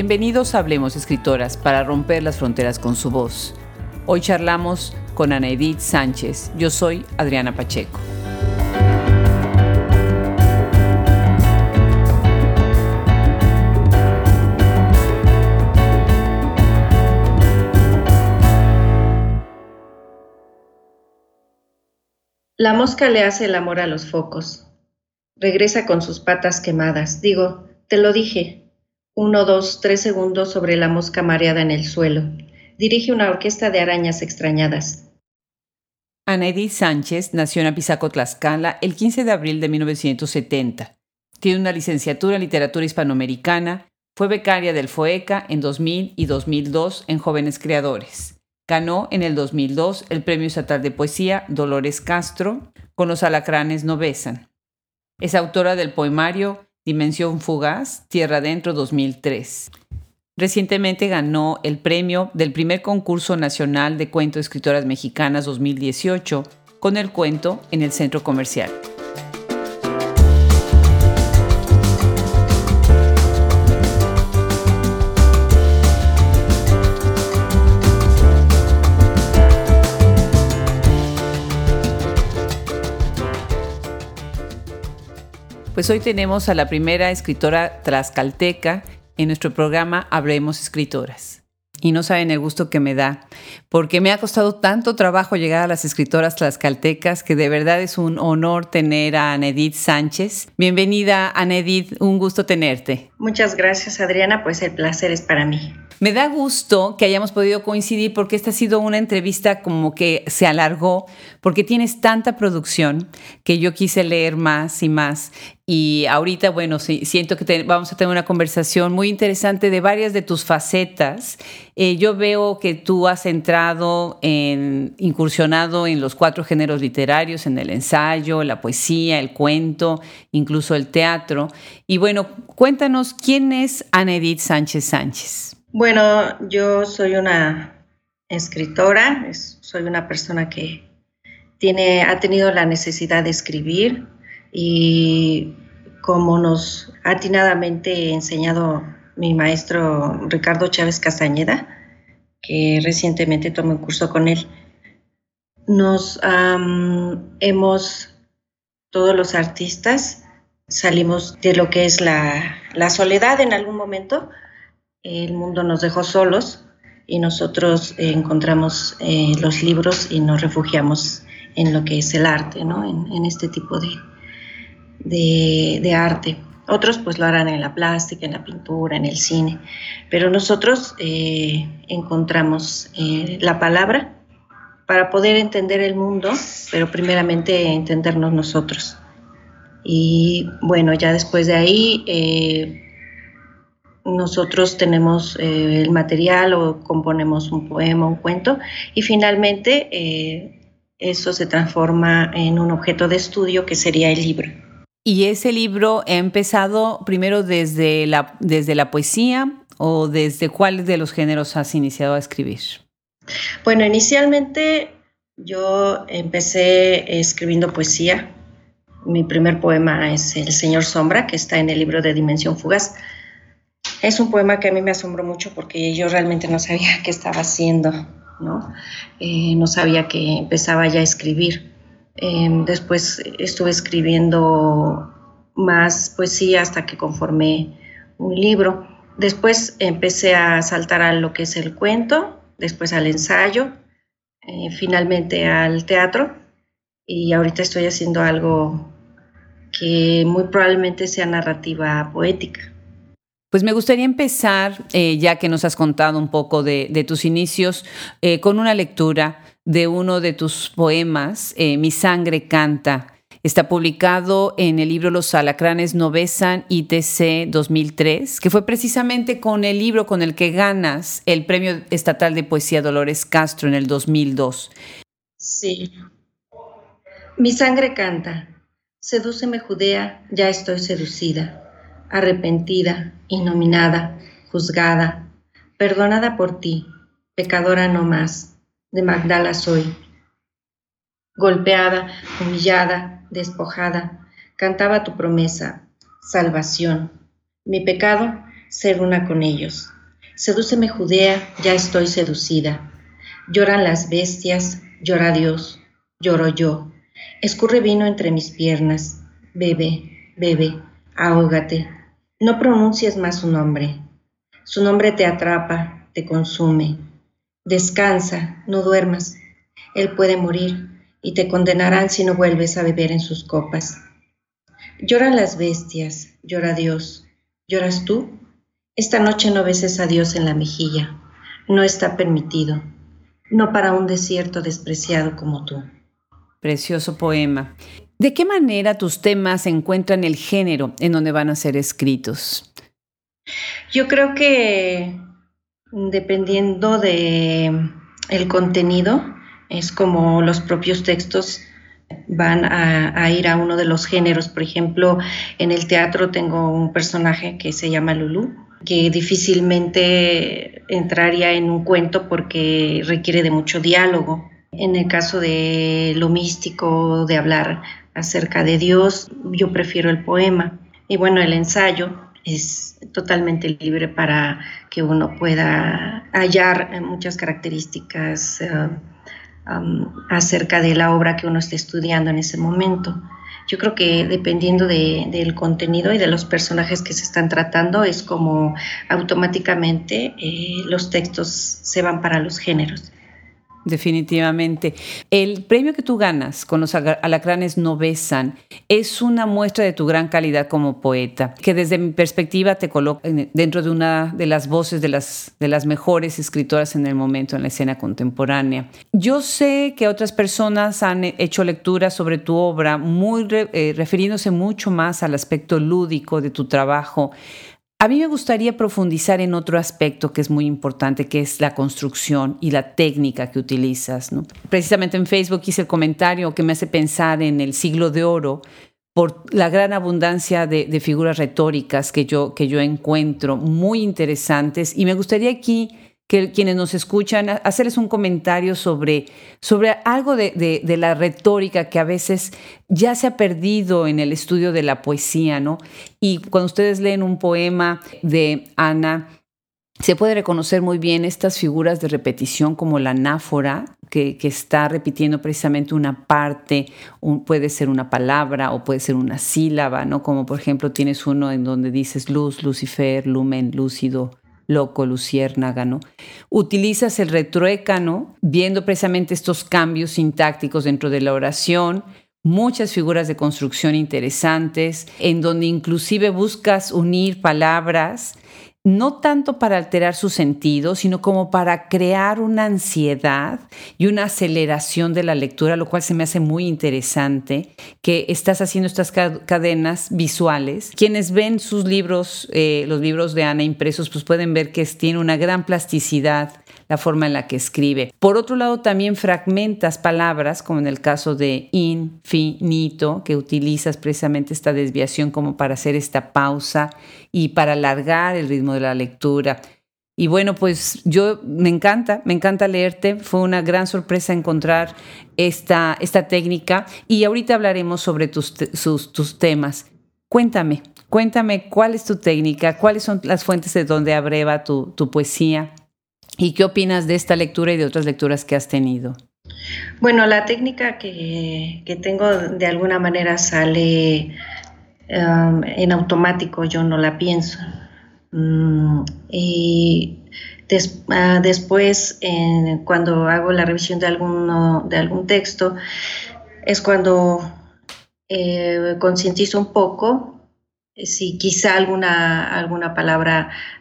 Bienvenidos a Hablemos Escritoras para romper las fronteras con su voz. Hoy charlamos con Ana Edith Sánchez. Yo soy Adriana Pacheco. La mosca le hace el amor a los focos. Regresa con sus patas quemadas. Digo, te lo dije. Uno, dos, tres segundos sobre la mosca mareada en el suelo. Dirige una orquesta de arañas extrañadas. Ana Edith Sánchez nació en Apizaco, Tlaxcala, el 15 de abril de 1970. Tiene una licenciatura en literatura hispanoamericana. Fue becaria del FOECA en 2000 y 2002 en Jóvenes Creadores. Ganó en el 2002 el Premio Estatal de Poesía Dolores Castro con los alacranes no besan. Es autora del poemario Dimensión Fugaz, Tierra Dentro 2003. Recientemente ganó el premio del primer concurso nacional de cuento escritoras mexicanas 2018 con el cuento en el centro comercial. Pues hoy tenemos a la primera escritora tlaxcalteca en nuestro programa Habremos Escritoras. Y no saben el gusto que me da, porque me ha costado tanto trabajo llegar a las escritoras tlaxcaltecas que de verdad es un honor tener a Anedith Sánchez. Bienvenida, Anedith, un gusto tenerte. Muchas gracias, Adriana, pues el placer es para mí. Me da gusto que hayamos podido coincidir porque esta ha sido una entrevista como que se alargó porque tienes tanta producción que yo quise leer más y más. Y ahorita, bueno, siento que vamos a tener una conversación muy interesante de varias de tus facetas. Eh, yo veo que tú has en, incursionado en los cuatro géneros literarios, en el ensayo, la poesía, el cuento, incluso el teatro. Y bueno, cuéntanos, ¿quién es Anedith Sánchez Sánchez? Bueno, yo soy una escritora, soy una persona que tiene, ha tenido la necesidad de escribir y como nos ha atinadamente enseñado mi maestro Ricardo Chávez Castañeda, que recientemente tomé un curso con él, nos hemos, todos los artistas, salimos de lo que es la, soledad en algún momento, el mundo nos dejó solos y nosotros eh, encontramos eh, los libros y nos refugiamos en lo que es el arte, ¿no? en, este tipo de, de, arte. Otros pues lo harán en la plástica, en la pintura, en el cine, pero nosotros eh, encontramos la palabra para poder entender el mundo, pero primeramente entendernos nosotros. Y bueno, ya después de ahí nosotros tenemos eh, el material o componemos un poema, un cuento y finalmente eh, eso se transforma en un objeto de estudio que sería el libro. ¿Y ese libro ha empezado primero desde la, desde la poesía o desde cuál de los géneros has iniciado a escribir? Bueno, inicialmente yo empecé escribiendo poesía. Mi primer poema es El Señor Sombra, que está en el libro de Dimensión Fugaz. Es un poema que a mí me asombró mucho porque yo realmente no sabía qué estaba haciendo, ¿no? Eh, no sabía que empezaba ya a escribir. Em, después estuve escribiendo más poesía hasta que conformé un libro. Después empecé a saltar a lo que es el cuento, después al ensayo, eh, finalmente al teatro y ahorita estoy haciendo algo que muy probablemente sea narrativa poética. Pues me gustaría empezar, eh, ya que nos has contado un poco de, tus inicios, eh, con una lectura de uno de tus poemas, eh, Mi sangre canta. Está publicado en el libro Los alacranes no besan ITC 2003, que fue precisamente con el libro con el que ganas el Premio Estatal de Poesía Dolores Castro en el 2002. Sí. Mi sangre canta. Sedúceme Judea, ya estoy seducida arrepentida, inominada, juzgada, perdonada por ti, pecadora no más, de Magdala soy. Golpeada, humillada, despojada, cantaba tu promesa, salvación. Mi pecado ser una con ellos. Sedúceme Judea, ya estoy seducida. Lloran las bestias, llora Dios, lloro yo. Escurre vino entre mis piernas. Bebe, bebe, ahógate. No pronuncies más su nombre. Su nombre te atrapa, te consume. Descansa, no duermas. Él puede morir y te condenarán si no vuelves a beber en sus copas. Lloran las bestias, llora Dios. ¿Lloras tú? Esta noche no beses a Dios en la mejilla. No está permitido. No para un desierto despreciado como tú. Precioso poema. ¿De qué manera tus temas encuentran el género en donde van a ser escritos? Yo creo que dependiendo de el contenido, es como los propios textos van a, ir a uno de los géneros. Por ejemplo, en el teatro tengo un personaje que se llama Lulu, que difícilmente entraría en un cuento porque requiere de mucho diálogo. En el caso de lo místico, de hablar acerca de Dios, yo prefiero el poema. Y bueno, el ensayo es totalmente libre para que uno pueda hallar muchas características. Eh, acerca de la obra que uno esté estudiando en ese momento. Yo creo que dependiendo del contenido y de los personajes que se están tratando es como automáticamente eh, los textos se van para los géneros. Definitivamente. El premio que tú ganas con los alacranes no besan es una muestra de tu gran calidad como poeta, que desde mi perspectiva te coloca dentro de una de las voces de las, de las mejores escritoras en el momento en la escena contemporánea. Yo sé que otras personas han hecho lecturas sobre tu obra, muy eh, refiriéndose mucho más al aspecto lúdico de tu trabajo. A mí me gustaría profundizar en otro aspecto que es muy importante, que es la construcción y la técnica que utilizas. Precisamente en Facebook hice el comentario que me hace pensar en el siglo de oro por la gran abundancia de, figuras retóricas que yo, que yo encuentro muy interesantes. Y me gustaría aquí que quienes nos escuchan, hacerles un comentario sobre, sobre algo de, de, la retórica que a veces ya se ha perdido en el estudio de la poesía, ¿no? Y cuando ustedes leen un poema de Ana, se puede reconocer muy bien estas figuras de repetición como la anáfora, que, que está repitiendo precisamente una parte, puede ser una palabra o puede ser una sílaba, ¿no? Como por ejemplo tienes uno en donde dices luz, lucifer, lumen, lúcido, loco, luciérnaga, ¿no? Utilizas el retruécano, viendo precisamente estos cambios sintácticos dentro de la oración, muchas figuras de construcción interesantes, en donde inclusive buscas unir palabras no tanto para alterar su sentido, sino como para crear una ansiedad y una aceleración de la lectura, lo cual se me hace muy interesante, que estás haciendo estas cadenas visuales. Quienes ven sus libros, eh, los libros de Ana impresos, pues pueden ver que tiene una gran plasticidad la forma en la que escribe. Por otro lado, también fragmentas palabras, como en el caso de infinito, que utilizas precisamente esta desviación como para hacer esta pausa y para alargar el ritmo de la lectura. Y bueno, pues yo me encanta, me encanta leerte. Fue una gran sorpresa encontrar esta, esta técnica y ahorita hablaremos sobre tus, tus temas. Cuéntame, cuéntame cuál es tu técnica, cuáles son las fuentes de donde abreva tu, tu poesía. ¿Y qué opinas de esta lectura y de otras lecturas que has tenido? Bueno, la técnica que, tengo de alguna manera sale um, en automático, yo no la pienso. Mm, y ah, después, cuando hago la revisión de, alguno, de algún texto, es cuando eh, concientizo un poco si quizá alguna, alguna palabra eh,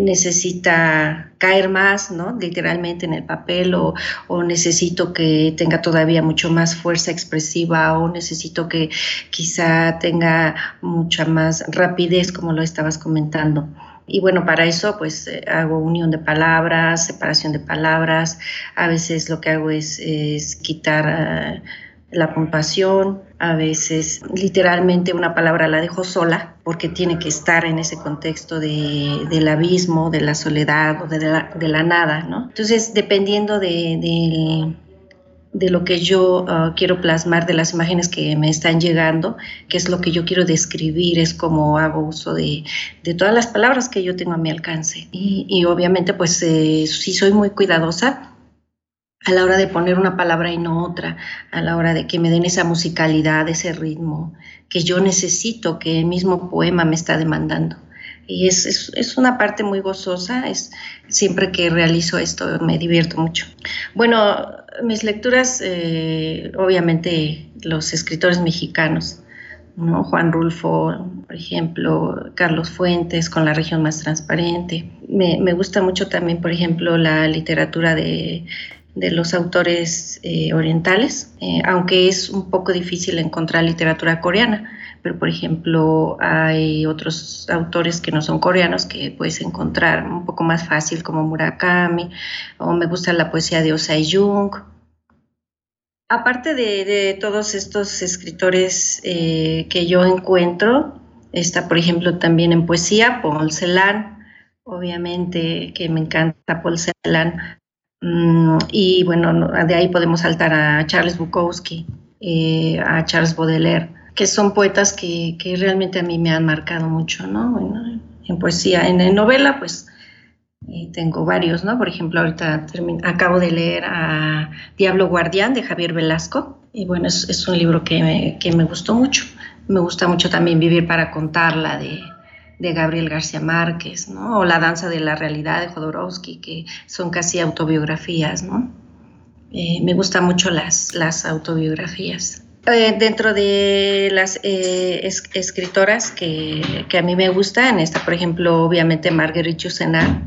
necesita caer más, ¿no? Literalmente en el papel o, necesito que tenga todavía mucho más fuerza expresiva o necesito que quizá tenga mucha más rapidez, como lo estabas comentando. Y bueno, para eso pues eh, hago unión de palabras, separación de palabras. A veces lo que hago es, quitar... Ah, la puntuación, a veces literalmente una palabra la dejo sola porque tiene que estar en ese contexto de, del abismo, de la soledad o de la, de la nada. Entonces, dependiendo de, de lo que yo ah, quiero plasmar, de las imágenes que me están llegando, que es lo que yo quiero describir, es como hago uso de, todas las palabras que yo tengo a mi alcance. Y, obviamente pues eh, sí soy muy cuidadosa a la hora de poner una palabra y no otra, a la hora de que me den esa musicalidad, ese ritmo que yo necesito, que el mismo poema me está demandando. Y es, es, una parte muy gozosa, es, siempre que realizo esto me divierto mucho. Bueno, mis lecturas, eh, obviamente los escritores mexicanos, ¿no? Juan Rulfo, por ejemplo, Carlos Fuentes con La región más transparente. Me, me gusta mucho también, por ejemplo, la literatura de de los autores eh, orientales, eh, aunque es un poco difícil encontrar literatura coreana, pero por ejemplo hay otros autores que no son coreanos que puedes encontrar un poco más fácil como Murakami, o me gusta la poesía de Osei Jung. Aparte de, todos estos escritores eh, que yo encuentro, está por ejemplo también en poesía Paul Celan, obviamente que me encanta Paul Celan Mm, y bueno, de ahí podemos saltar a Charles Bukowski, eh, a Charles Baudelaire, que son poetas que, que, realmente a mí me han marcado mucho, ¿no? en poesía, en, novela, pues eh, tengo varios, ¿no? Por ejemplo, ahorita acabo de leer a Diablo Guardián de Javier Velasco, y bueno, es, es un libro que me, que me gustó mucho. Me gusta mucho también Vivir para contarla de de Gabriel García Márquez, ¿no? O La danza de la realidad de Jodorowsky, que son casi autobiografías, ¿no? Eh, me gustan mucho las, las autobiografías. Eh, dentro de las eh, escritoras que, que, a mí me gustan, está, por ejemplo, obviamente Marguerite Yourcenar,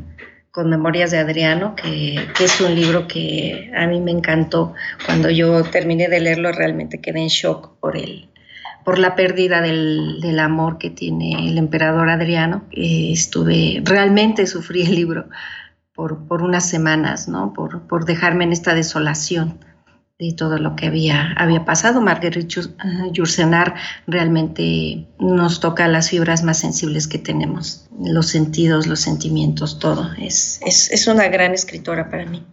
con Memorias de Adriano, que, que, es un libro que a mí me encantó. Cuando yo terminé de leerlo, realmente quedé en shock por el, por la pérdida del, amor que tiene el emperador Adriano. Eh, estuve, realmente sufrí el libro por, por unas semanas, ¿no? Por, por, dejarme en esta desolación de todo lo que había, había pasado. Marguerite Yourcenar realmente nos toca las fibras más sensibles que tenemos, los sentidos, los sentimientos, todo. Es, es, es una gran escritora para mí.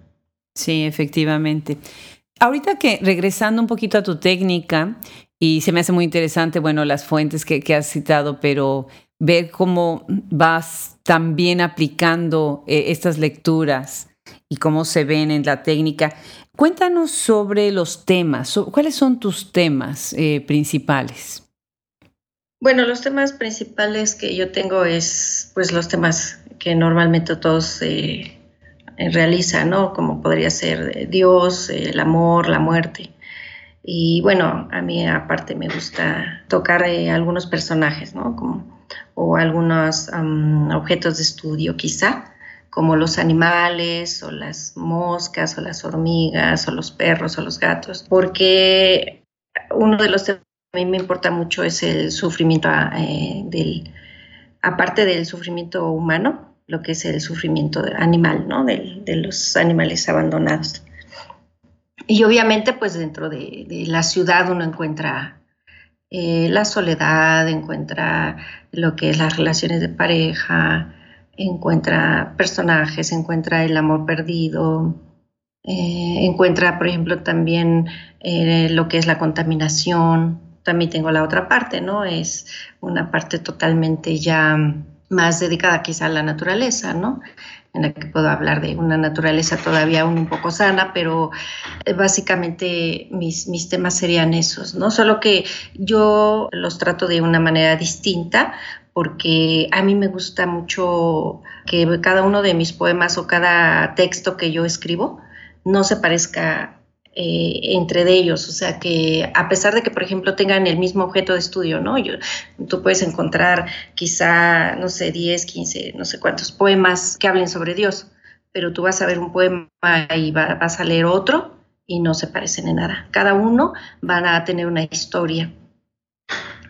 Sí, efectivamente. Ahorita que regresando un poquito a tu técnica, y se me hace muy interesante, bueno, las fuentes que, has citado, pero ver cómo vas también aplicando eh, estas lecturas y cómo se ven en la técnica. Cuéntanos sobre los temas. ¿Cuáles son tus temas eh, principales? Bueno, los temas principales que yo tengo es, pues, los temas que normalmente todos eh, realizan, ¿no? Como podría ser Dios, el amor, la muerte. Y bueno, a mí aparte me gusta tocar eh, algunos personajes, ¿no? Como, o algunos objetos de estudio quizá, como los animales o las moscas o las hormigas o los perros o los gatos, porque uno de los temas que a mí me importa mucho es el sufrimiento eh, del, aparte del sufrimiento humano, lo que es el sufrimiento animal, ¿no? de los animales abandonados. Y obviamente, pues dentro de, la ciudad uno encuentra eh, la soledad, encuentra lo que es las relaciones de pareja, encuentra personajes, encuentra el amor perdido, eh, encuentra, por ejemplo, también eh, lo que es la contaminación. También tengo la otra parte, ¿no? Es una parte totalmente ya más dedicada quizá a la naturaleza, ¿no? En la que puedo hablar de una naturaleza todavía un poco sana, pero eh, básicamente mis, mis temas serían esos, ¿no? Solo que yo los trato de una manera distinta porque a mí me gusta mucho que cada uno de mis poemas o cada texto que yo escribo no se parezca eh, entre ellos, o sea que a pesar de que, por ejemplo, tengan el mismo objeto de estudio, ¿no? Yo, tú puedes encontrar quizá, no sé, 10, 15, no sé cuántos poemas que hablen sobre Dios, pero tú vas a ver un poema y vas a leer otro y no se parecen en nada. Cada uno van a tener una historia.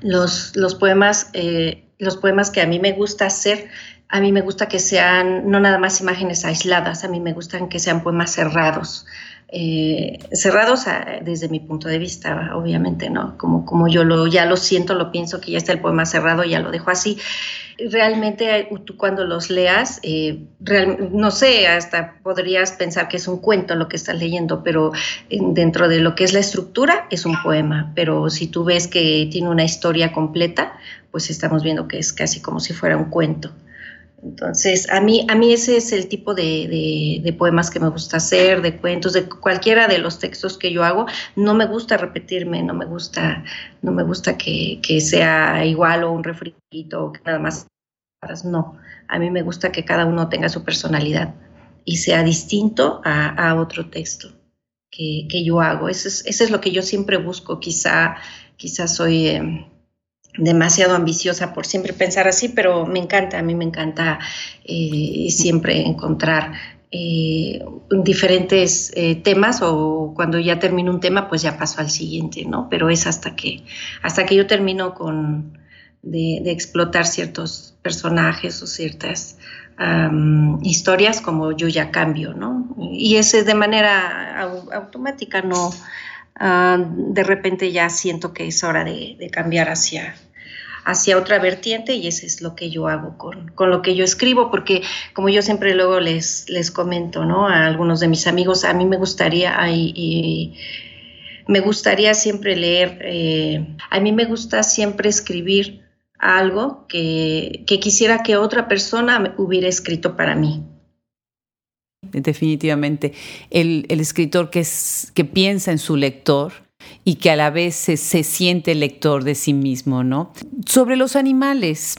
Los, los poemas, eh, los poemas que a mí me gusta hacer a mí me gusta que sean no nada más imágenes aisladas, a mí me gustan que sean poemas cerrados, eh, cerrados desde mi punto de vista, obviamente, ¿no? Como, como yo lo, ya lo siento, lo pienso que ya está el poema cerrado, ya lo dejo así. Realmente tú cuando los leas, eh, no sé, hasta podrías pensar que es un cuento lo que estás leyendo, pero dentro de lo que es la estructura es un poema, pero si tú ves que tiene una historia completa, pues estamos viendo que es casi como si fuera un cuento. Entonces, a mí, a mí ese es el tipo de, poemas que me gusta hacer, de cuentos, de cualquiera de los textos que yo hago. No me gusta repetirme, no me gusta, no me gusta que, sea igual o un refrito o que nada más. No, a mí me gusta que cada uno tenga su personalidad y sea distinto a, otro texto que, yo hago. Eso es, eso es lo que yo siempre busco. Quizá, quizá soy... Em, demasiado ambiciosa por siempre pensar así, pero me encanta, a mí me encanta eh, siempre encontrar eh, diferentes eh, temas o cuando ya termino un tema, pues ya paso al siguiente, ¿no? Pero es hasta que, hasta que yo termino con, de, explotar ciertos personajes o ciertas historias, como yo ya cambio, ¿no? Y ese de manera automática, no, ah, de repente ya siento que es hora de cambiar hacia, hacia otra vertiente y eso es lo que yo hago con, con, lo que yo escribo, porque como yo siempre luego les, les comento ¿no? a algunos de mis amigos, a mí me gustaría, me gustaría siempre leer, eh, a mí me gusta siempre escribir algo que, que quisiera que otra persona hubiera escrito para mí definitivamente. El, el, escritor que, que piensa en su lector y que a la vez se, siente lector de sí mismo, ¿no? Sobre los animales,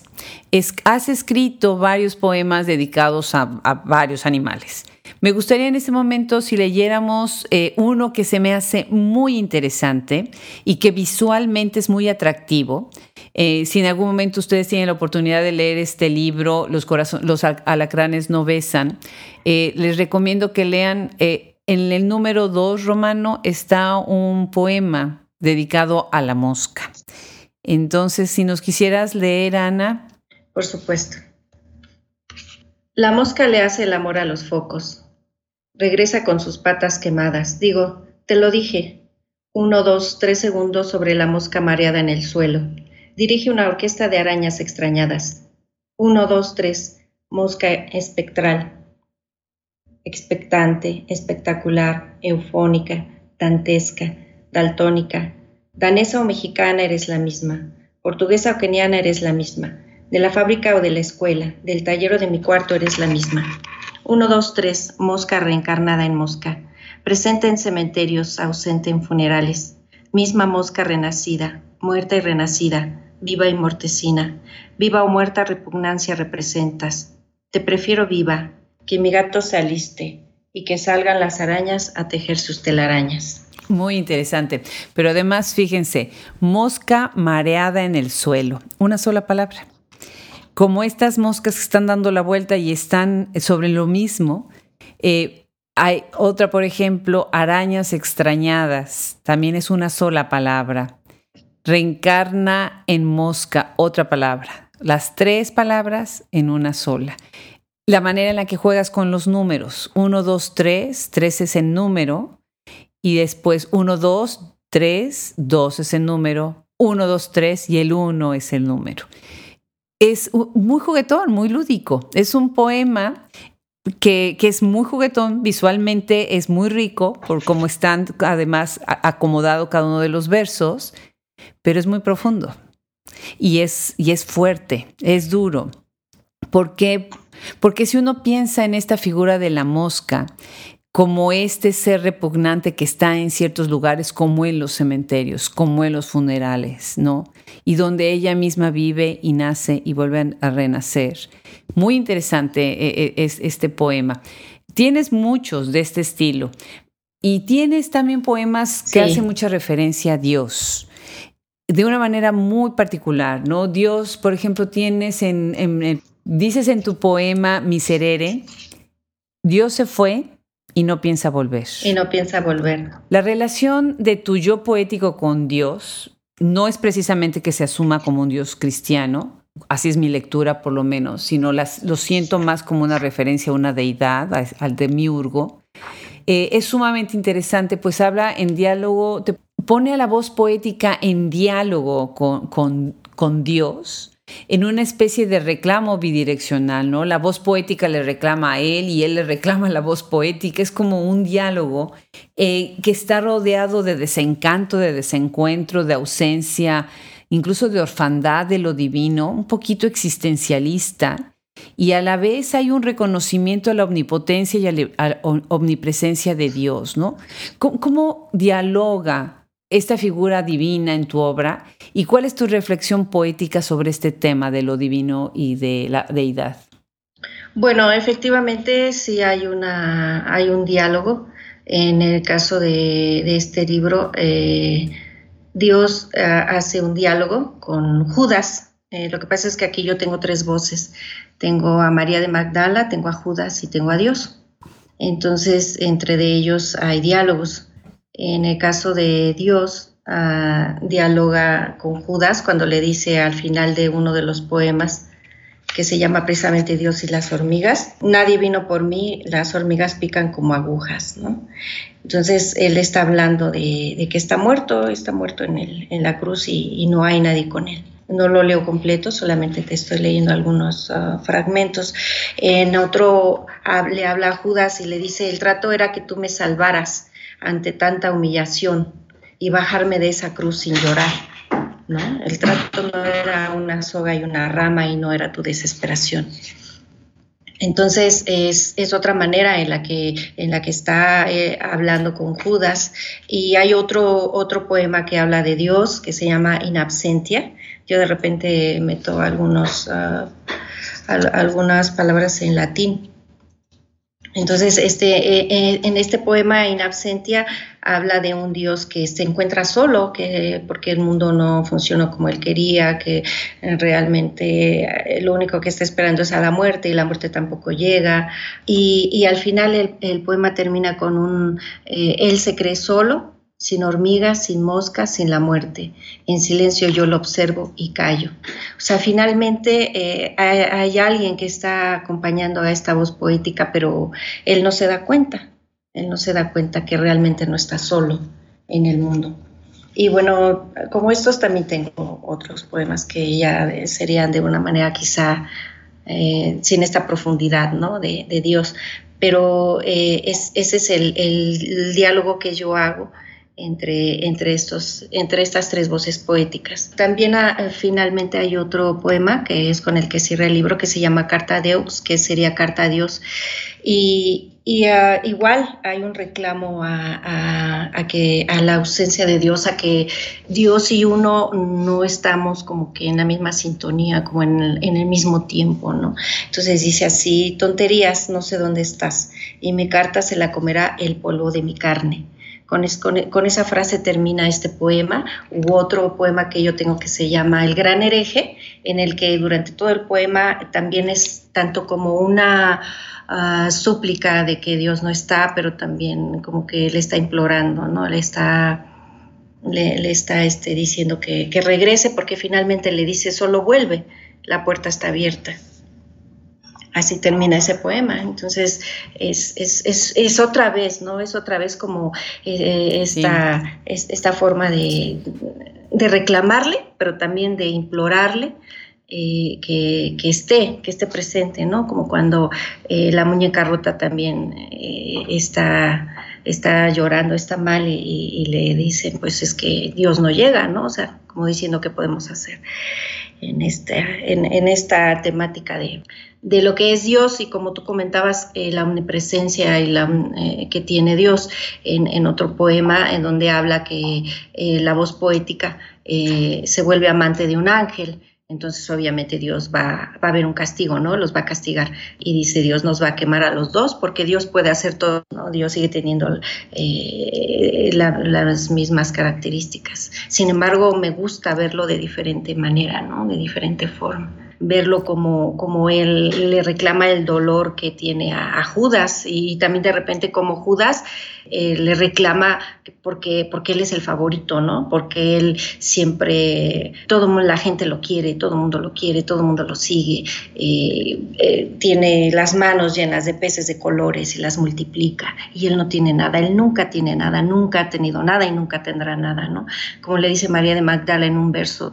has escrito varios poemas dedicados a, varios animales. Me gustaría en este momento si leyéramos eh, uno que se me hace muy interesante y que visualmente es muy atractivo. Eh, si en algún momento ustedes tienen la oportunidad de leer este libro, Los, los alacranes no besan, eh, les recomiendo que lean en el número 2 romano está un poema dedicado a la mosca. Entonces, si nos quisieras leer, Ana. Por supuesto. La mosca le hace el amor a los focos. Regresa con sus patas quemadas. Digo, te lo dije. Uno, dos, tres segundos sobre la mosca mareada en el suelo. Dirige una orquesta de arañas extrañadas. Uno, dos, tres. Mosca espectral expectante, espectacular, eufónica, dantesca, daltónica. Danesa o mexicana eres la misma. Portuguesa o keniana eres la misma. De la fábrica o de la escuela, del taller o de mi cuarto eres la misma. Uno, dos, tres, mosca reencarnada en mosca. Presente en cementerios, ausente en funerales. Misma mosca renacida, muerta y renacida, viva y mortecina. Viva o muerta repugnancia representas. Te prefiero viva, que mi gato se aliste y que salgan las arañas a tejer sus telarañas. Muy interesante. Pero además, fíjense, mosca mareada en el suelo, una sola palabra. Como estas moscas están dando la vuelta y están sobre lo mismo, eh, hay otra, por ejemplo, arañas extrañadas, también es una sola palabra. Reencarna en mosca, otra palabra. Las tres palabras en una sola la manera en la que juegas con los números. 1, 2, 3, 3 es el número, y después 1, 2, 3, 2 es el número, 1, 2, 3 y el 1 es el número. Es muy juguetón, muy lúdico. Es un poema que, que, es muy juguetón, visualmente es muy rico por cómo están además acomodado cada uno de los versos, pero es muy profundo y es, y es fuerte, es duro. ¿Por qué? Porque si uno piensa en esta figura de la mosca como este ser repugnante que está en ciertos lugares, como en los cementerios, como en los funerales, ¿no? Y donde ella misma vive y nace y vuelve a renacer. Muy interesante eh, eh, es este poema. Tienes muchos de este estilo y tienes también poemas que hacen mucha referencia a Dios de una manera muy particular, ¿no? Dios, por ejemplo, tienes en, en, Dices en tu poema Miserere, Dios se fue y no piensa volver. Y no piensa volver. La relación de tu yo poético con Dios no es precisamente que se asuma como un Dios cristiano, así es mi lectura por lo menos, sino las, lo siento más como una referencia a una deidad, al de Miurgo. eh, es sumamente interesante, pues habla en diálogo, te pone a la voz poética en diálogo con, con, con Dios en una especie de reclamo bidireccional, ¿no? La voz poética le reclama a él y él le reclama la voz poética. Es como un diálogo eh, que está rodeado de desencanto, de desencuentro, de ausencia, incluso de orfandad de lo divino, un poquito existencialista. Y a la vez hay un reconocimiento a la omnipotencia y a la omnipresencia de Dios, ¿no? cómo dialoga esta figura divina en tu obra y cuál es tu reflexión poética sobre este tema de lo divino y de la deidad. Bueno, efectivamente sí hay, una, hay un diálogo. En el caso de, este libro, eh, Dios eh, hace un diálogo con Judas. Eh, lo que pasa es que aquí yo tengo tres voces. Tengo a María de Magdala, tengo a Judas y tengo a Dios. Entonces, entre de ellos hay diálogos. En el caso de Dios, ah, dialoga con Judas cuando le dice al final de uno de los poemas, que se llama precisamente Dios y las hormigas. Nadie vino por mí, las hormigas pican como agujas, ¿no? Entonces él está hablando de, que está muerto, está muerto en, la cruz y, no hay nadie con él. No lo leo completo, solamente te estoy leyendo algunos ah, fragmentos. En otro le habla a Judas y le dice, el trato era que tú me salvaras ante tanta humillación y bajarme de esa cruz sin llorar. ¿no? El trato no era una soga y una rama y no era tu desesperación. Entonces es, otra manera en la que, en la que está eh, hablando con Judas. Y hay otro, otro poema que habla de Dios que se llama In Absentia. Yo de repente meto algunos, ah, algunas palabras en latín entonces, este, eh, eh, en este poema In Absentia habla de un Dios que se encuentra solo, que, porque el mundo no funcionó como él quería, que realmente eh, lo único que está esperando es a la muerte y la muerte tampoco llega. Y, al final el, poema termina con un, él se cree solo, sin hormigas, sin moscas, sin la muerte. En silencio yo lo observo y callo. O sea, finalmente eh, hay, alguien que está acompañando a esta voz poética, pero él no se da cuenta. Él no se da cuenta que realmente no está solo en el mundo. Y bueno, como estos también tengo otros poemas que ya serían de una manera quizá eh, sin esta profundidad, ¿no? De, Dios. Pero eh, ese es el diálogo que yo hago entre, entre, estos, entre estas tres voces poéticas. También ah, finalmente hay otro poema que es con el que cierra el libro que se llama Carta a Deus, que sería Carta a Dios. Y, ah, igual hay un reclamo a, que, a la ausencia de Dios, a que Dios y uno no estamos como que en la misma sintonía, como en el, en el mismo tiempo, ¿no? Entonces dice así, tonterías, no sé dónde estás, y mi carta se la comerá el polvo de mi carne. Con, esa frase termina este poema. Hubo otro poema que yo tengo que se llama El Gran Hereje, en el que durante todo el poema también es tanto como una ah, súplica de que Dios no está, pero también como que le está implorando, ¿no? Le está, le, está este, diciendo que, que regrese porque finalmente le dice solo vuelve, la puerta está abierta así termina ese poema. Entonces, es, es, es, otra vez, ¿no? Es otra vez como eh, esta, esta, forma de, reclamarle, pero también de implorarle. Eh, que, esté, que esté presente, ¿no? Como cuando eh, la muñeca rota también está, está llorando, está mal y, le dicen, pues es que Dios no llega, ¿no? O sea, como diciendo qué podemos hacer en esta, en esta temática de, de lo que es Dios y como tú comentabas, eh, la omnipresencia y la, eh, que tiene Dios en, otro poema en donde habla que eh, la voz poética se vuelve amante de un ángel. Entonces obviamente Dios va, va, a haber un castigo, ¿no? Los va a castigar. Y dice Dios nos va a quemar a los dos porque Dios puede hacer todo, ¿no? Dios sigue teniendo las mismas características. Sin embargo, me gusta verlo de diferente manera, ¿no? De diferente forma verlo como, como él le reclama el dolor que tiene a, Judas. Y también de repente como Judas eh, le reclama porque, porque él es el favorito, ¿no? Porque él siempre, todo la gente lo quiere, todo el mundo lo quiere, todo el mundo lo sigue, eh, eh, tiene las manos llenas de peces de colores y las multiplica, y él no tiene nada, él nunca tiene nada, nunca ha tenido nada y nunca tendrá nada, ¿no? Como le dice María de Magdala en un verso,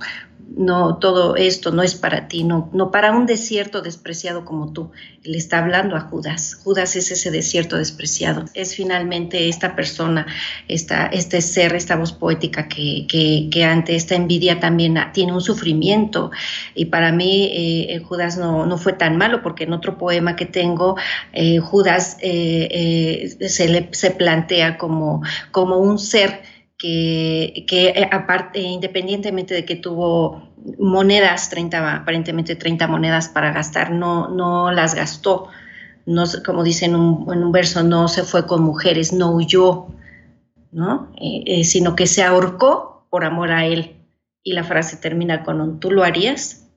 no, todo esto no es para ti, no, no para un desierto despreciado como tú. Le está hablando a Judas. Judas es ese desierto despreciado. Es finalmente esta persona, esta, este ser, esta voz poética que, que, ante esta envidia también tiene un sufrimiento. Y para mí eh, eh, Judas no, no, fue tan malo porque en otro poema que tengo, eh, Judas se, le, se plantea como, como un ser que, que eh, aparte, independientemente de que tuvo monedas, 30, aparentemente 30 monedas para gastar, no, no las gastó. No, como dice en un, un verso, no se fue con mujeres, no huyó, ¿no? Eh, eh, sino que se ahorcó por amor a él. Y la frase termina con ¿tú lo harías?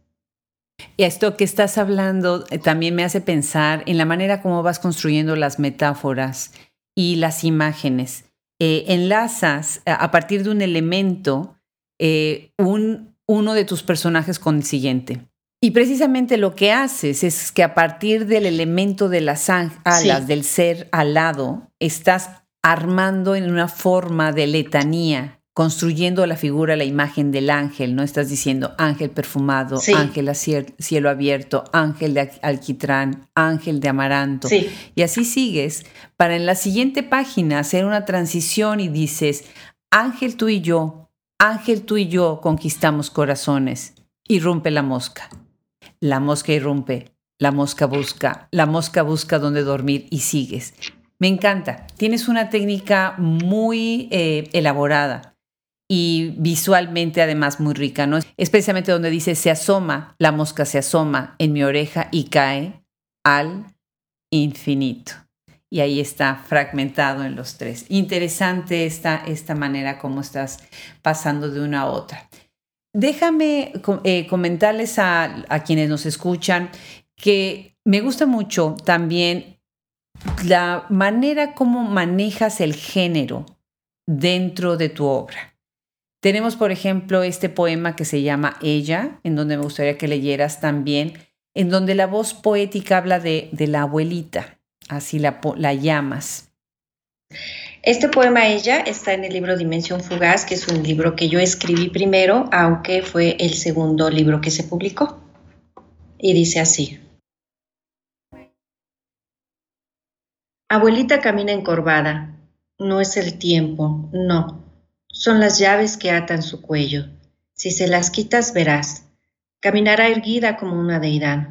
Y esto que estás hablando también me hace pensar en la manera como vas construyendo las metáforas y las imágenes. Eh, enlazas a partir de un elemento eh, un, uno de tus personajes con el siguiente. Y precisamente lo que haces es que a partir del elemento de las alas, del ser alado, estás armando en una forma de letanía construyendo la figura, la imagen del ángel, ¿no? Estás diciendo ángel perfumado, ángel a cielo abierto, ángel de alquitrán, ángel de amaranto. Y así sigues para en la siguiente página hacer una transición y dices, ángel tú y yo, ángel tú y yo conquistamos corazones. Irrumpe la mosca. La mosca irrumpe, la mosca busca, la mosca busca dónde dormir y sigues. Me encanta. Tienes una técnica muy eh, elaborada y visualmente además muy rica, ¿no? Especialmente donde dice se asoma, la mosca se asoma en mi oreja y cae al infinito. Y ahí está fragmentado en los tres. Interesante esta, esta manera como estás pasando de una a otra. Déjame eh, comentarles a, quienes nos escuchan que me gusta mucho también la manera como manejas el género dentro de tu obra. Tenemos, por ejemplo, este poema que se llama Ella, en donde me gustaría que leyeras también, en donde la voz poética habla de, la abuelita, así la, la llamas. Este poema Ella está en el libro Dimensión Fugaz, que es un libro que yo escribí primero, aunque fue el segundo libro que se publicó. Y dice así. Abuelita camina encorvada. No es el tiempo, no. Son las llaves que atan su cuello. Si se las quitas, verás. Caminará erguida como una deidad.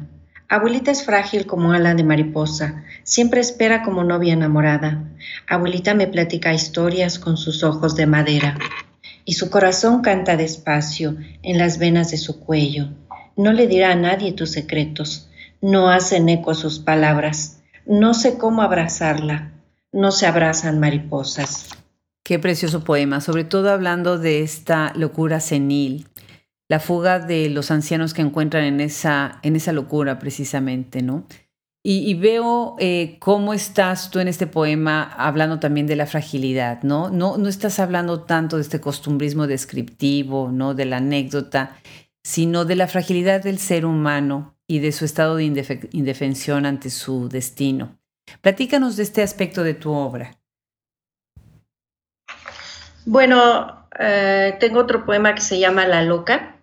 Abuelita es frágil como ala de mariposa, siempre espera como novia enamorada. Abuelita me platica historias con sus ojos de madera. Y su corazón canta despacio en las venas de su cuello. No le dirá a nadie tus secretos, no hacen eco sus palabras. No sé cómo abrazarla, no se abrazan mariposas. Qué precioso poema, sobre todo hablando de esta locura senil, la fuga de los ancianos que encuentran en esa, en esa locura precisamente, ¿no? Y, veo eh, cómo estás tú en este poema hablando también de la fragilidad, ¿no? ¿no? No estás hablando tanto de este costumbrismo descriptivo, ¿no? De la anécdota, sino de la fragilidad del ser humano y de su estado de indefensión ante su destino. Platícanos de este aspecto de tu obra. Bueno, eh, tengo otro poema que se llama La Loca,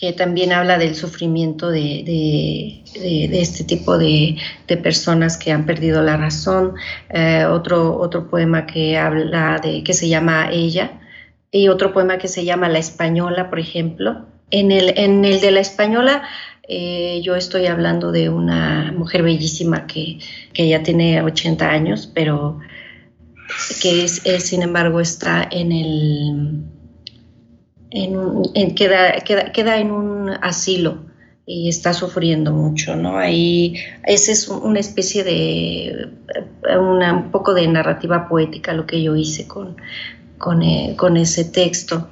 que también habla del sufrimiento de, este tipo de, personas que han perdido la razón. Eh, otro, otro poema que habla de que se llama Ella y otro poema que se llama La Española, por ejemplo. En el, en el de La Española eh, yo estoy hablando de una mujer bellísima que, que ya tiene 80 años, pero que sin embargo está en el, en, queda, queda, en un asilo y está sufriendo mucho, ¿no? Ahí, esa es una especie de, un poco de narrativa poética lo que yo hice con, con, eh, ese texto.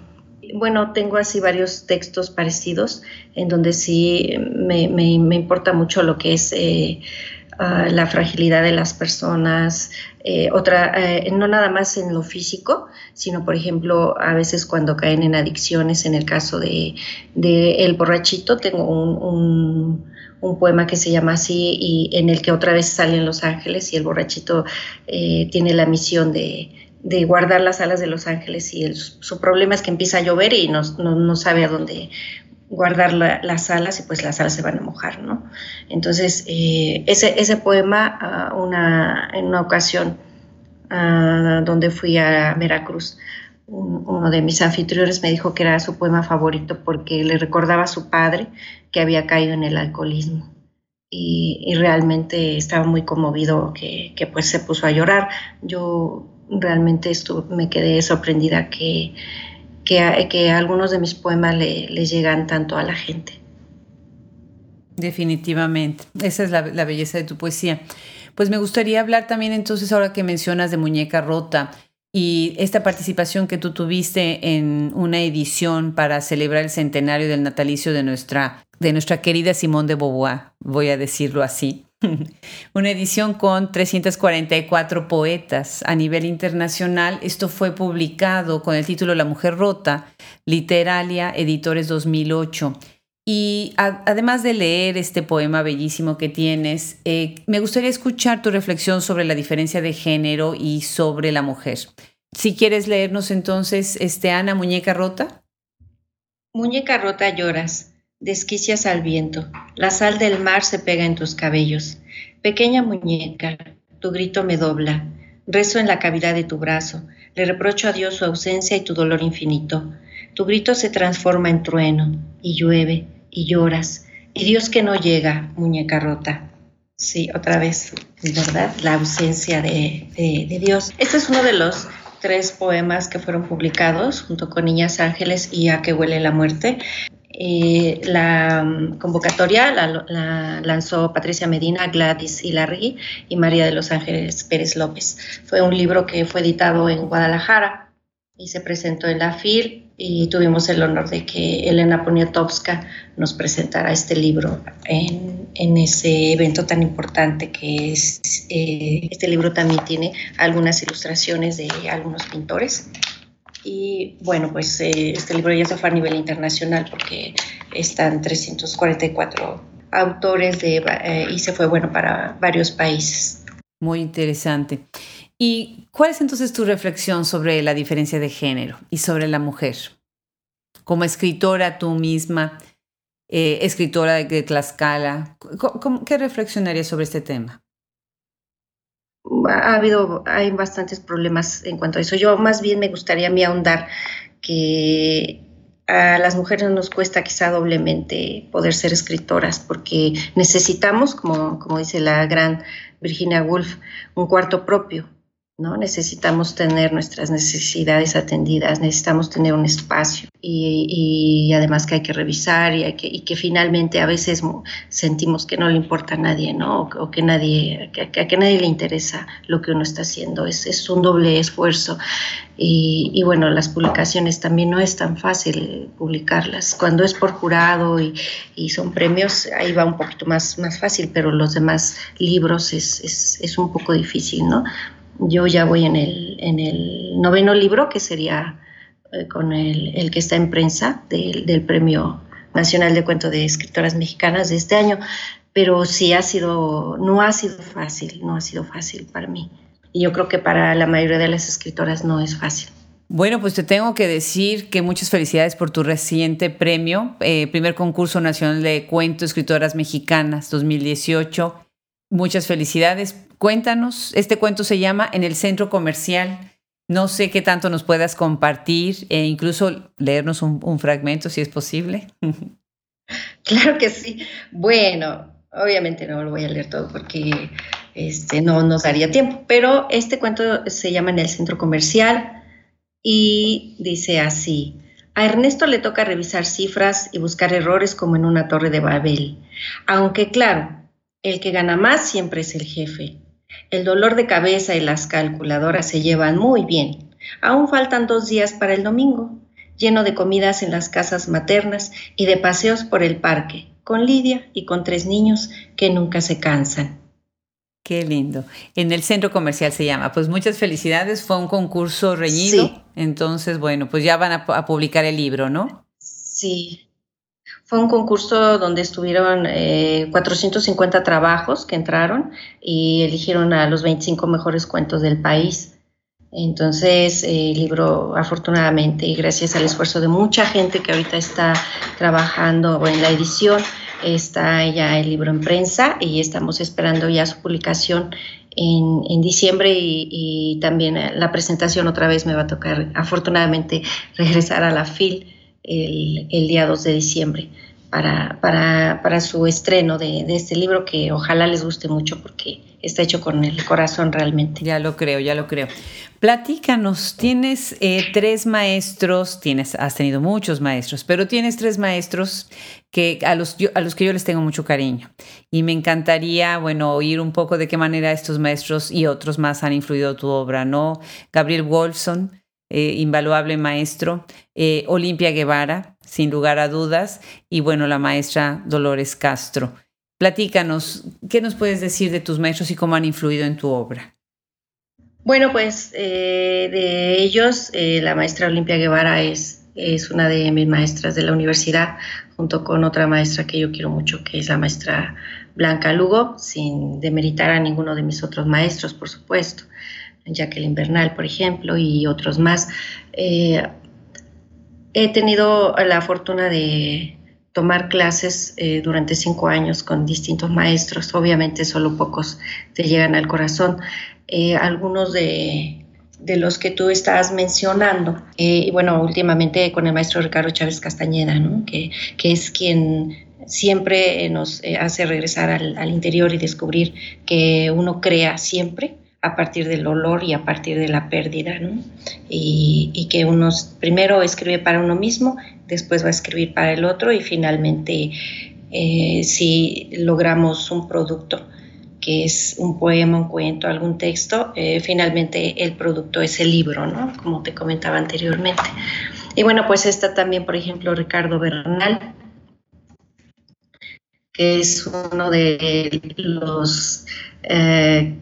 Bueno, tengo así varios textos parecidos en donde sí me, importa mucho lo que es... Eh, ah, la fragilidad de las personas, eh, otra, eh, no nada más en lo físico, sino por ejemplo a veces cuando caen en adicciones, en el caso de, El borrachito, tengo un, un, poema que se llama así y en el que otra vez salen los ángeles y el borrachito eh, tiene la misión de, de, guardar las alas de los ángeles y su problema es que empieza a llover y no, no, no sabe a dónde guardar las alas y pues las alas se van a mojar, ¿no? Entonces, eh, ese, poema, ah, una, en una ocasión ah, donde fui a Veracruz, uno de mis anfitriones me dijo que era su poema favorito porque le recordaba a su padre que había caído en el alcoholismo. Y, realmente estaba muy conmovido que, pues se puso a llorar. Yo realmente me quedé sorprendida que que, algunos de mis poemas le, llegan tanto a la gente. Definitivamente, esa es la, belleza de tu poesía. Pues me gustaría hablar también entonces ahora que mencionas de Muñeca Rota y esta participación que tú tuviste en una edición para celebrar el centenario del natalicio de nuestra, de nuestra querida Simone de Beauvoir, voy a decirlo así. Una edición con 344 poetas a nivel internacional. Esto fue publicado con el título La Mujer Rota, Literalia, Editores 2008. Y además de leer este poema bellísimo que tienes, eh, me gustaría escuchar tu reflexión sobre la diferencia de género y sobre la mujer. Si quieres leernos entonces, este, Ana, Muñeca Rota. Muñeca Rota lloras desquicias al viento, la sal del mar se pega en tus cabellos. Pequeña muñeca, tu grito me dobla, rezo en la cavidad de tu brazo, le reprocho a Dios su ausencia y tu dolor infinito. Tu grito se transforma en trueno, y llueve, y lloras, y Dios que no llega, muñeca rota. Sí, otra vez, ¿verdad? La ausencia de, de Dios. Este es uno de los tres poemas que fueron publicados junto con Niñas Ángeles y A que huele la muerte. Eh, la mm, convocatoria la, lanzó Patricia Medina, Gladys Hilarri y María de los Ángeles Pérez López. Fue un libro que fue editado en Guadalajara y se presentó en la FIL y tuvimos el honor de que Elena Poniatowska nos presentara este libro en, ese evento tan importante que es, eh, este libro también tiene algunas ilustraciones de algunos pintores y bueno, pues eh, este libro ya se fue a nivel internacional porque están 344 autores de, eh, y se fue bueno para varios países. Muy interesante. ¿Y cuál es entonces tu reflexión sobre la diferencia de género y sobre la mujer? Como escritora tú misma, eh, escritora de Tlaxcala, ¿qué reflexionarías sobre este tema? Ha habido, hay bastantes problemas en cuanto a eso. Yo más bien me gustaría a mí ahondar que a las mujeres nos cuesta quizá doblemente poder ser escritoras porque necesitamos, como, como dice la gran Virginia Woolf, un cuarto propio ¿no? Necesitamos tener nuestras necesidades atendidas, necesitamos tener un espacio y, además que hay que revisar y, que, y, que, finalmente a veces sentimos que no le importa a nadie, ¿no? O, que, nadie, que, a que nadie le interesa lo que uno está haciendo. Es, es un doble esfuerzo y, bueno, las publicaciones también no es tan fácil publicarlas. Cuando es por jurado y, y, son premios, ahí va un poquito más, más fácil, pero los demás libros es, es, es un poco difícil, ¿no? Yo ya voy en el, en el noveno libro, que sería eh, con el, el, que está en prensa del, del Premio Nacional de Cuento de Escritoras Mexicanas de este año, pero sí ha sido, no ha sido fácil, no ha sido fácil para mí. Y yo creo que para la mayoría de las escritoras no es fácil. Bueno, pues te tengo que decir que muchas felicidades por tu reciente premio, eh, primer concurso nacional de cuento escritoras mexicanas 2018. Muchas felicidades. Cuéntanos, este cuento se llama En el Centro Comercial. No sé qué tanto nos puedas compartir e incluso leernos un, fragmento si es posible. Claro que sí. Bueno, obviamente no lo voy a leer todo porque este, no nos daría tiempo, pero este cuento se llama En el Centro Comercial y dice así. A Ernesto le toca revisar cifras y buscar errores como en una torre de Babel. Aunque claro, el que gana más siempre es el jefe. El dolor de cabeza y las calculadoras se llevan muy bien. Aún faltan dos días para el domingo, lleno de comidas en las casas maternas y de paseos por el parque, con Lidia y con tres niños que nunca se cansan. Qué lindo. En el centro comercial se llama. Pues muchas felicidades. Fue un concurso reñido. Entonces, bueno, pues ya van a, publicar el libro, ¿no? Sí. Fue un concurso donde estuvieron 450 eh, trabajos que entraron y eligieron a los 25 mejores cuentos del país. Entonces, el libro, afortunadamente, y gracias al esfuerzo de mucha gente que ahorita está trabajando en la edición, está ya el libro en prensa y estamos esperando ya su publicación en, diciembre y, también la presentación otra vez me va a tocar afortunadamente regresar a la FIL el, día 2 de diciembre para, para, su estreno de, de, este libro que ojalá les guste mucho porque está hecho con el corazón realmente. Ya lo creo, ya lo creo. Platícanos, tienes eh, tres maestros, tienes, has tenido muchos maestros, pero tienes tres maestros que a los, a los que yo les tengo mucho cariño. Y me encantaría, bueno, oír un poco de qué manera estos maestros y otros más han influido tu obra, ¿no? Gabriel Wolfson, eh, invaluable maestro, eh, Olimpia Guevara, sin lugar a dudas, y bueno, la maestra Dolores Castro. Platícanos, ¿qué nos puedes decir de tus maestros y cómo han influido en tu obra? Bueno, pues eh, de ellos, la maestra Olimpia Guevara es, es una de mis maestras de la universidad, junto con otra maestra que yo quiero mucho, que es la maestra Blanca Lugo, sin demeritar a ninguno de mis otros maestros, por supuesto, Jacqueline Bernal, por ejemplo, y otros más. Eh, he tenido la fortuna de tomar clases durante cinco años con distintos maestros, obviamente solo pocos te llegan al corazón, eh, algunos de, los que tú estás mencionando. Eh, y bueno, últimamente con el maestro Ricardo Chávez Castañeda, que, es quien siempre nos eh, hace regresar al, interior y descubrir que uno crea siempre a partir del olor y a partir de la pérdida, y, y, que uno primero escribe para uno mismo, después va a escribir para el otro y finalmente si logramos un producto que es un poema, un cuento, algún texto, eh, finalmente el producto es el libro, ¿no? Como te comentaba anteriormente. Y bueno, pues está también, por ejemplo, Ricardo Bernal, que es uno de los, eh,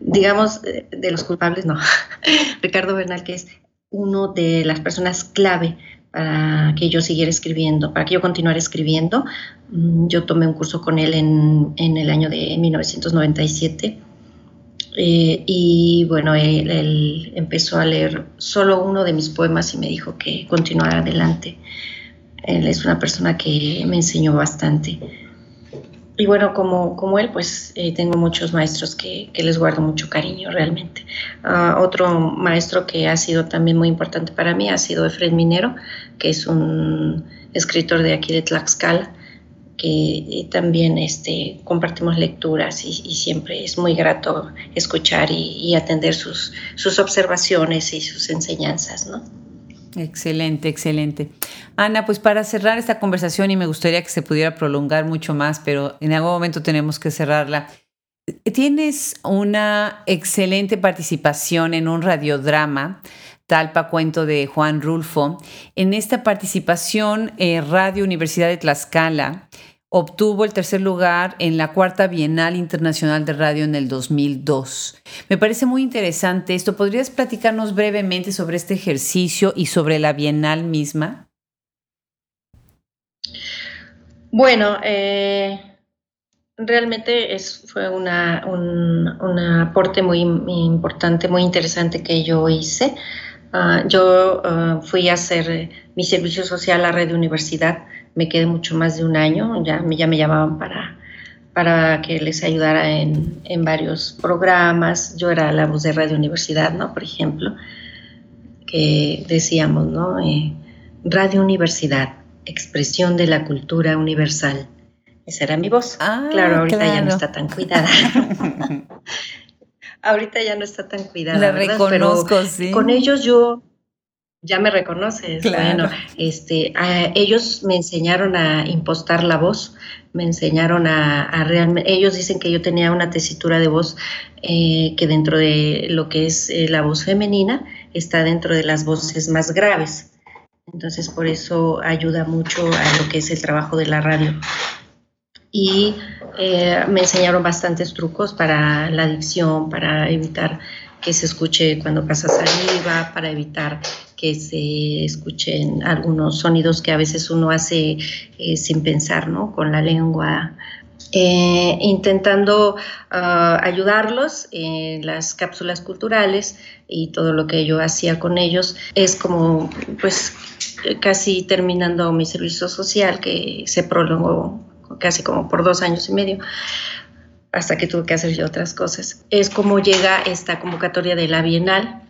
digamos, de los culpables, no, Ricardo Bernal, que es uno de las personas clave para que yo siguiera escribiendo, para que yo continuara escribiendo. Mm, yo tomé un curso con él en, el año de 1997 eh, y bueno, él, empezó a leer solo uno de mis poemas y me dijo que continuara adelante. Él es una persona que me enseñó bastante y bueno, como, como él, pues eh, tengo muchos maestros que, les guardo mucho cariño realmente. Ah, otro maestro que ha sido también muy importante para mí ha sido Efred Minero, que es un escritor de aquí de Tlaxcala, que también este, compartimos lecturas y, siempre es muy grato escuchar y, y atender sus, sus observaciones y sus enseñanzas, ¿no? Excelente, excelente. Ana, pues para cerrar esta conversación y me gustaría que se pudiera prolongar mucho más, pero en algún momento tenemos que cerrarla. Tienes una excelente participación en un radiodrama, Talpa Cuento de Juan Rulfo. En esta participación, eh, Radio Universidad de Tlaxcala Obtuvo el tercer lugar en la cuarta Bienal Internacional de Radio en el 2002. Me parece muy interesante esto. ¿Podrías platicarnos brevemente sobre este ejercicio y sobre la Bienal misma? Bueno, eh, realmente fue un, aporte muy, importante, muy interesante que yo hice. Ah, yo ah, fui a hacer mi servicio social a Red Universidad me quedé mucho más de un año, ya, ya me llamaban para, para que les ayudara en, en, varios programas. Yo era la voz de Radio Universidad, ¿no? Por ejemplo, que decíamos, ¿no? Eh, Radio Universidad, expresión de la cultura universal. Esa era mi voz. Ah, claro, ahorita ya no está tan cuidada. ahorita ya no está tan cuidada. La reconozco, sí. Con ellos yo ya me reconoces. Bueno, este, ellos me enseñaron a impostar la voz, me enseñaron a, realmente, ellos dicen que yo tenía una tesitura de voz eh, que dentro de lo que es eh, la voz femenina está dentro de las voces más graves. Entonces, por eso ayuda mucho a lo que es el trabajo de la radio. y eh, me enseñaron bastantes trucos para la adicción, para evitar que se escuche cuando pasa saliva, para evitar que se escuchen algunos sonidos que a veces uno hace eh, sin pensar, ¿no? Con la lengua, eh, intentando ah, ayudarlos en las cápsulas culturales y todo lo que yo hacía con ellos es como pues casi terminando mi servicio social que se prolongó casi como por dos años y medio hasta que tuve que hacer yo otras cosas. Es como llega esta convocatoria de la Bienal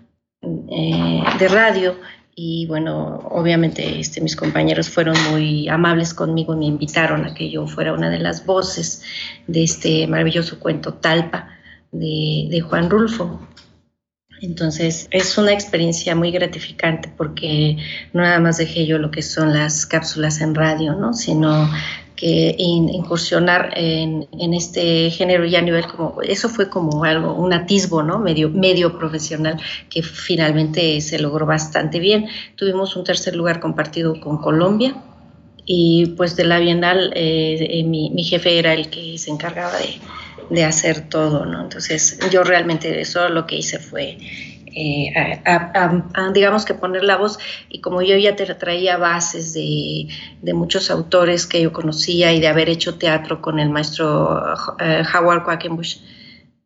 eh, de radio y bueno, obviamente este, mis compañeros fueron muy amables conmigo y me invitaron a que yo fuera una de las voces de este maravilloso cuento Talpa de, de Juan Rulfo. Entonces es una experiencia muy gratificante porque no nada más dejé yo lo que son las cápsulas en radio, ¿no? sino que incursionar en, este género ya a nivel como, eso fue como algo, un atisbo, ¿no? Medio, medio profesional que finalmente se logró bastante bien. Tuvimos un tercer lugar compartido con Colombia y pues de la Bienal eh, eh, mi, jefe era el que se encargaba de, de hacer todo, ¿no? Entonces yo realmente eso lo que hice fue eh, digamos que poner la voz y como yo ya te traía bases de, muchos autores que yo conocía y de haber hecho teatro con el maestro eh, Howard Quackenbush,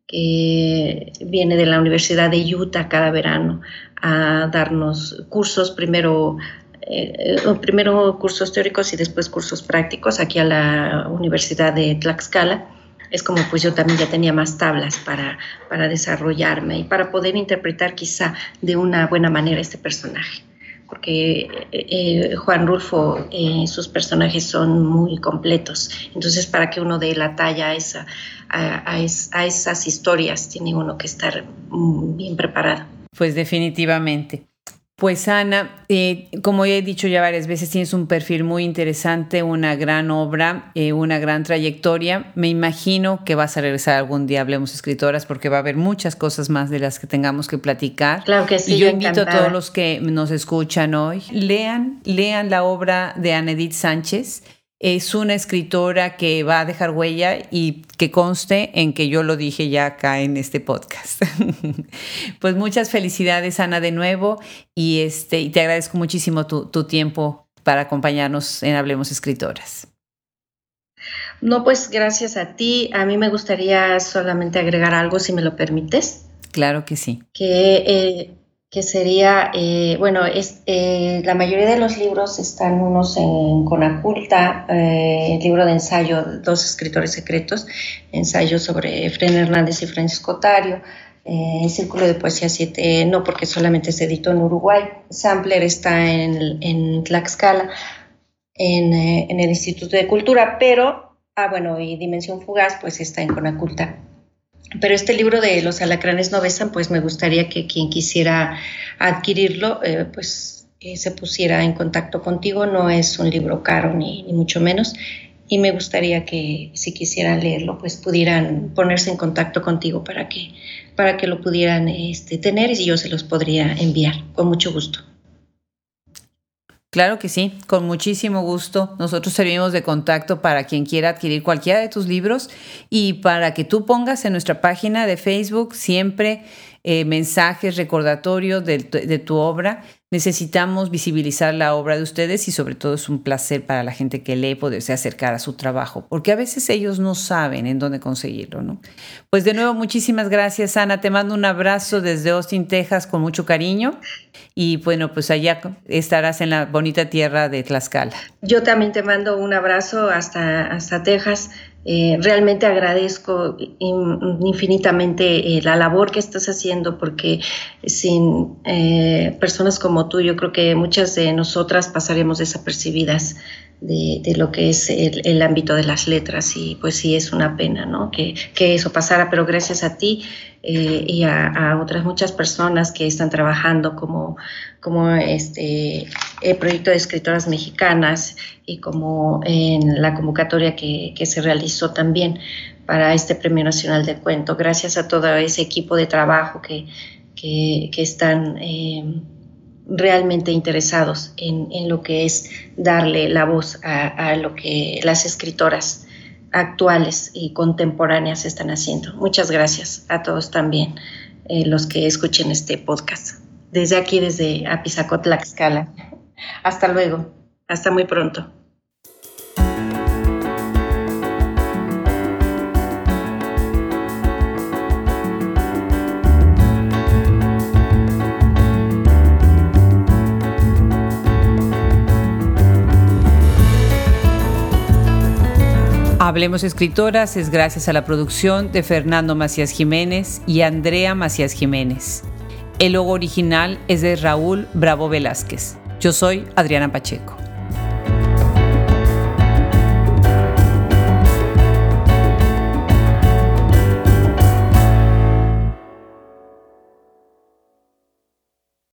que viene de la Universidad de Utah cada verano a darnos cursos, primero eh, primero cursos teóricos y después cursos prácticos aquí a la Universidad de Tlaxcala es como pues yo también ya tenía más tablas para, para desarrollarme y para poder interpretar quizá de una buena manera este personaje. Porque eh, eh, Juan Rulfo, eh, sus personajes son muy completos. Entonces, para que uno dé la talla a, esa, a, a esas historias, tiene uno que estar mm, bien preparado. Pues definitivamente. Pues Ana, eh, como ya he dicho ya varias veces, tienes un perfil muy interesante, una gran obra, eh, una gran trayectoria. Me imagino que vas a regresar algún día, hablemos escritoras, porque va a haber muchas cosas más de las que tengamos que platicar. Claro que sí. Y yo invito a todos los que nos escuchan hoy, lean, lean la obra de Ana Edith Sánchez es una escritora que va a dejar huella y que conste en que yo lo dije ya acá en este podcast. pues muchas felicidades, Ana, de nuevo, y, este, y te agradezco muchísimo tu, tu tiempo para acompañarnos en Hablemos Escritoras. No, pues gracias a ti. A mí me gustaría solamente agregar algo, si me lo permites. Claro que sí. Que eh, que sería, eh, bueno, es, eh, la mayoría de los libros están unos en Conaculta, eh, el libro de ensayo, Dos escritores secretos, ensayo sobre Efren Hernández y Francisco Tario, el Círculo de Poesía 7, no porque solamente se editó en Uruguay, Sampler está en, en Tlaxcala, en, en el Instituto de Cultura, pero, ah, bueno, y Dimensión Fugaz, pues está en Conaculta. Pero este libro de Los alacranes no besan, pues me gustaría que quien quisiera adquirirlo, eh, pues eh, se pusiera en contacto contigo. No es un libro caro ni, mucho menos. Y me gustaría que si quisieran leerlo, pues pudieran ponerse en contacto contigo para que, para que lo pudieran este, tener y yo se los podría enviar con mucho gusto. Claro que sí, con muchísimo gusto. Nosotros servimos de contacto para quien quiera adquirir cualquiera de tus libros y para que tú pongas en nuestra página de Facebook siempre eh, mensajes recordatorios de, tu obra. Necesitamos visibilizar la obra de ustedes y sobre todo es un placer para la gente que lee poderse acercar a su trabajo, porque a veces ellos no saben en dónde conseguirlo, ¿no? Pues de nuevo, muchísimas gracias, Ana. Te mando un abrazo desde Austin, Texas, con mucho cariño. Y bueno, pues allá estarás en la bonita tierra de Tlaxcala. Yo también te mando un abrazo hasta, hasta Texas. Eh, realmente agradezco infinitamente eh, la labor que estás haciendo porque sin eh, personas como tú yo creo que muchas de nosotras pasaremos desapercibidas de, lo que es el, ámbito de las letras y pues sí es una pena ¿no? que, eso pasara, pero gracias a ti y a, otras muchas personas que están trabajando como, como este, el proyecto de escritoras mexicanas y como en la convocatoria que, se realizó también para este Premio Nacional de Cuento. Gracias a todo ese equipo de trabajo que, están eh, realmente interesados en, lo que es darle la voz a, lo que las escritoras actuales y contemporáneas están haciendo. Muchas gracias a todos también eh, los que escuchen este podcast. Desde aquí, desde Apizaco, Tlaxcala. Hasta luego. Hasta muy pronto. Hablemos Escritoras es gracias a la producción de Fernando Macías Jiménez y Andrea Macías Jiménez. El logo original es de Raúl Bravo Velázquez. Yo soy Adriana Pacheco.